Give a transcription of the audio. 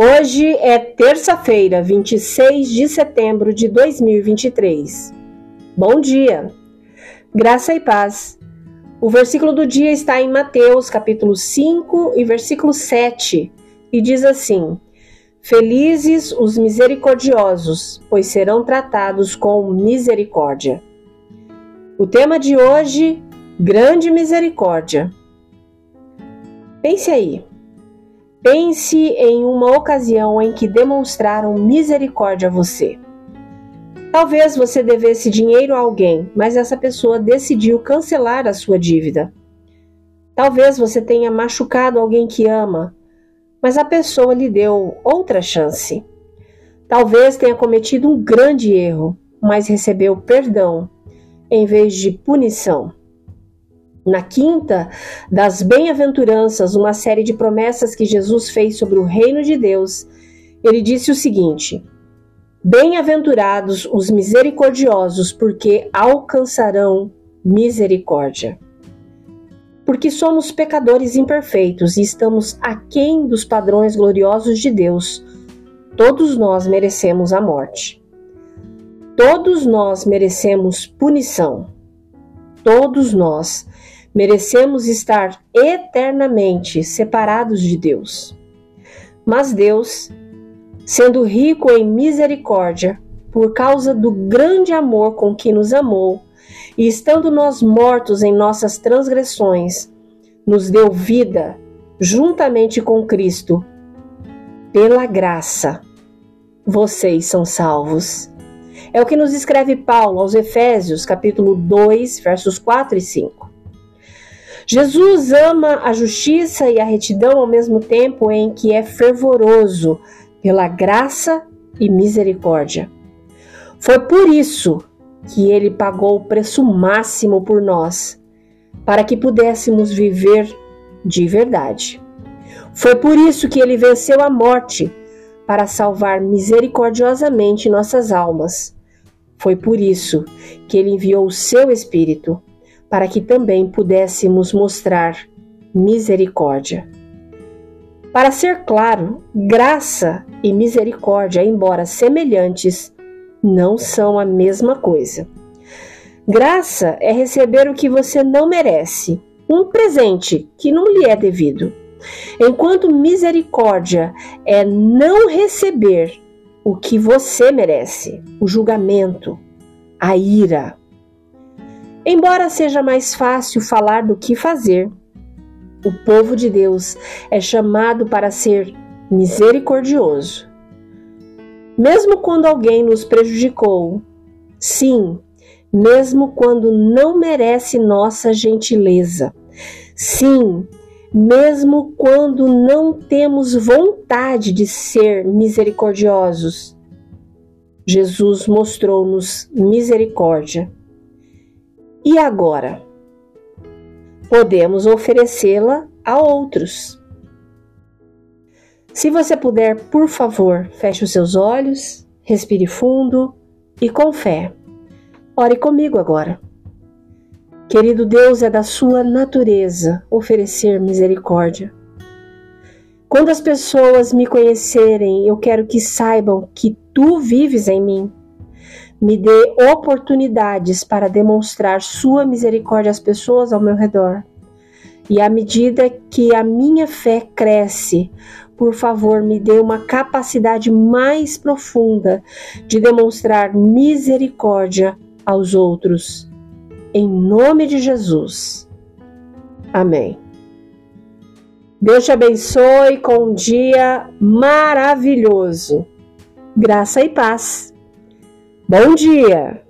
Hoje é terça-feira, 26 de setembro de 2023. Bom dia, graça e paz. O versículo do dia está em Mateus, capítulo 5 e versículo 7, e diz assim: Felizes os misericordiosos, pois serão tratados com misericórdia. O tema de hoje: grande misericórdia. Pense aí. Pense em uma ocasião em que demonstraram misericórdia a você. Talvez você devesse dinheiro a alguém, mas essa pessoa decidiu cancelar a sua dívida. Talvez você tenha machucado alguém que ama, mas a pessoa lhe deu outra chance. Talvez tenha cometido um grande erro, mas recebeu perdão em vez de punição. Na quinta das bem-aventuranças, uma série de promessas que Jesus fez sobre o reino de Deus, ele disse o seguinte: Bem-aventurados os misericordiosos, porque alcançarão misericórdia. Porque somos pecadores imperfeitos e estamos aquém dos padrões gloriosos de Deus, todos nós merecemos a morte. Todos nós merecemos punição. Todos nós merecemos estar eternamente separados de Deus. Mas Deus, sendo rico em misericórdia, por causa do grande amor com que nos amou, e estando nós mortos em nossas transgressões, nos deu vida juntamente com Cristo. Pela graça, vocês são salvos. É o que nos escreve Paulo aos Efésios, capítulo 2, versos 4 e 5. Jesus ama a justiça e a retidão ao mesmo tempo em que é fervoroso pela graça e misericórdia. Foi por isso que ele pagou o preço máximo por nós, para que pudéssemos viver de verdade. Foi por isso que ele venceu a morte, para salvar misericordiosamente nossas almas. Foi por isso que ele enviou o seu Espírito para que também pudéssemos mostrar misericórdia. Para ser claro, graça e misericórdia, embora semelhantes, não são a mesma coisa. Graça é receber o que você não merece, um presente que não lhe é devido. Enquanto misericórdia é não receber o que você merece, o julgamento, a ira, Embora seja mais fácil falar do que fazer, o povo de Deus é chamado para ser misericordioso. Mesmo quando alguém nos prejudicou, sim, mesmo quando não merece nossa gentileza, sim, mesmo quando não temos vontade de ser misericordiosos, Jesus mostrou-nos misericórdia e agora? Podemos oferecê-la a outros. Se você puder, por favor, feche os seus olhos, respire fundo e com fé. Ore comigo agora. Querido Deus, é da sua natureza oferecer misericórdia. Quando as pessoas me conhecerem, eu quero que saibam que tu vives em mim me dê oportunidades para demonstrar Sua misericórdia às pessoas ao meu redor. E à medida que a minha fé cresce, por favor, me dê uma capacidade mais profunda de demonstrar misericórdia aos outros. Em nome de Jesus. Amém. Deus te abençoe com um dia maravilhoso. Graça e paz. Bom dia!